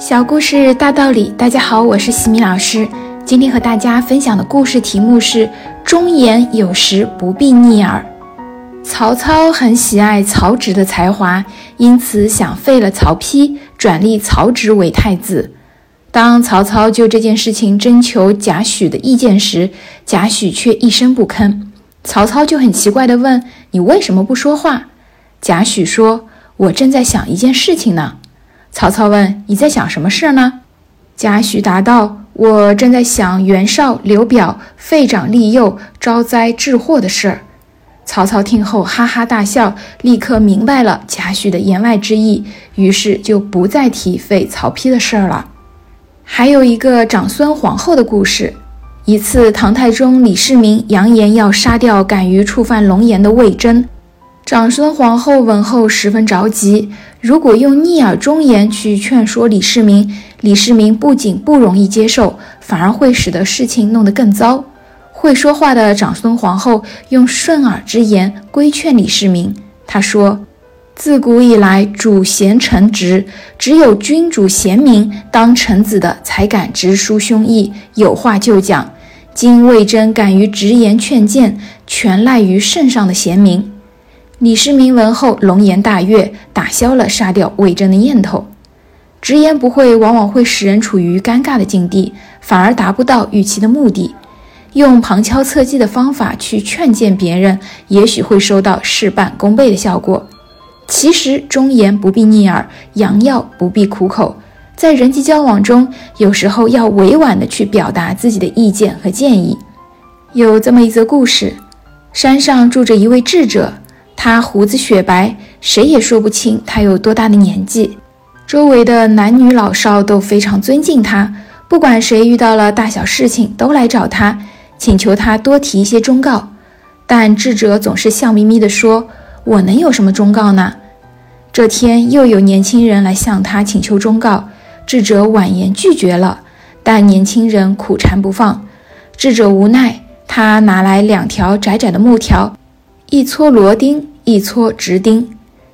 小故事大道理，大家好，我是西米老师。今天和大家分享的故事题目是“忠言有时不必逆耳”。曹操很喜爱曹植的才华，因此想废了曹丕，转立曹植为太子。当曹操就这件事情征求贾诩的意见时，贾诩却一声不吭。曹操就很奇怪地问：“你为什么不说话？”贾诩说：“我正在想一件事情呢。”曹操问：“你在想什么事呢？”贾诩答道：“我正在想袁绍、刘表废长立幼、招灾致祸的事儿。”曹操听后哈哈大笑，立刻明白了贾诩的言外之意，于是就不再提废曹丕的事儿了。还有一个长孙皇后的故事。一次，唐太宗李世民扬言要杀掉敢于触犯龙颜的魏征。长孙皇后闻后十分着急，如果用逆耳忠言去劝说李世民，李世民不仅不容易接受，反而会使得事情弄得更糟。会说话的长孙皇后用顺耳之言规劝李世民，她说：“自古以来，主贤臣直，只有君主贤明当臣子的才敢直抒胸臆，有话就讲。今魏征敢于直言劝谏，全赖于圣上的贤明。”李世民闻后龙颜大悦，打消了杀掉魏征的念头。直言不讳，往往会使人处于尴尬的境地，反而达不到预期的目的。用旁敲侧击的方法去劝谏别人，也许会收到事半功倍的效果。其实，忠言不必逆耳，良药不必苦口。在人际交往中，有时候要委婉地去表达自己的意见和建议。有这么一则故事：山上住着一位智者。他胡子雪白，谁也说不清他有多大的年纪。周围的男女老少都非常尊敬他，不管谁遇到了大小事情，都来找他，请求他多提一些忠告。但智者总是笑眯眯地说：“我能有什么忠告呢？”这天又有年轻人来向他请求忠告，智者婉言拒绝了，但年轻人苦缠不放。智者无奈，他拿来两条窄窄的木条，一撮螺钉。一撮直钉，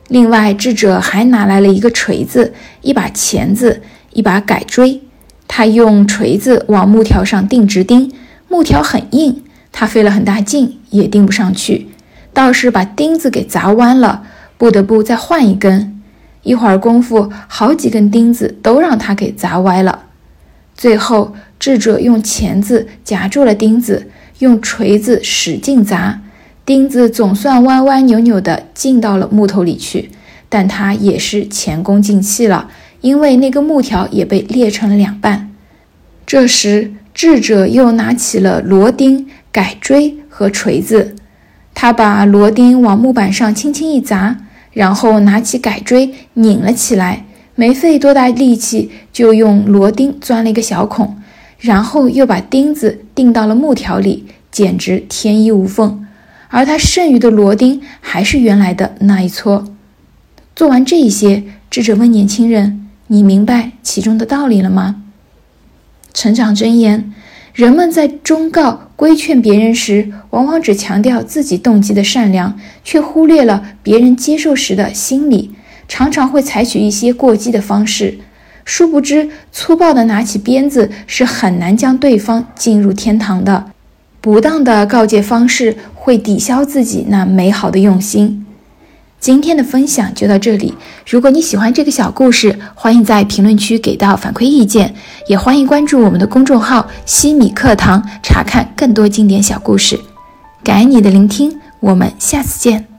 另外智者还拿来了一个锤子、一把钳子、一把改锥。他用锤子往木条上钉直钉，木条很硬，他费了很大劲也钉不上去，倒是把钉子给砸弯了，不得不再换一根。一会儿功夫，好几根钉子都让他给砸歪了。最后，智者用钳子夹住了钉子，用锤子使劲砸。钉子总算歪歪扭扭地进到了木头里去，但他也是前功尽弃了，因为那个木条也被裂成了两半。这时，智者又拿起了螺钉、改锥和锤子，他把螺钉往木板上轻轻一砸，然后拿起改锥拧了起来，没费多大力气就用螺钉钻了一个小孔，然后又把钉子钉到了木条里，简直天衣无缝。而他剩余的螺钉还是原来的那一撮。做完这一些，智者问年轻人：“你明白其中的道理了吗？”成长箴言：人们在忠告、规劝别人时，往往只强调自己动机的善良，却忽略了别人接受时的心理，常常会采取一些过激的方式。殊不知，粗暴的拿起鞭子是很难将对方进入天堂的。不当的告诫方式会抵消自己那美好的用心。今天的分享就到这里。如果你喜欢这个小故事，欢迎在评论区给到反馈意见，也欢迎关注我们的公众号“西米课堂”，查看更多经典小故事。感恩你的聆听，我们下次见。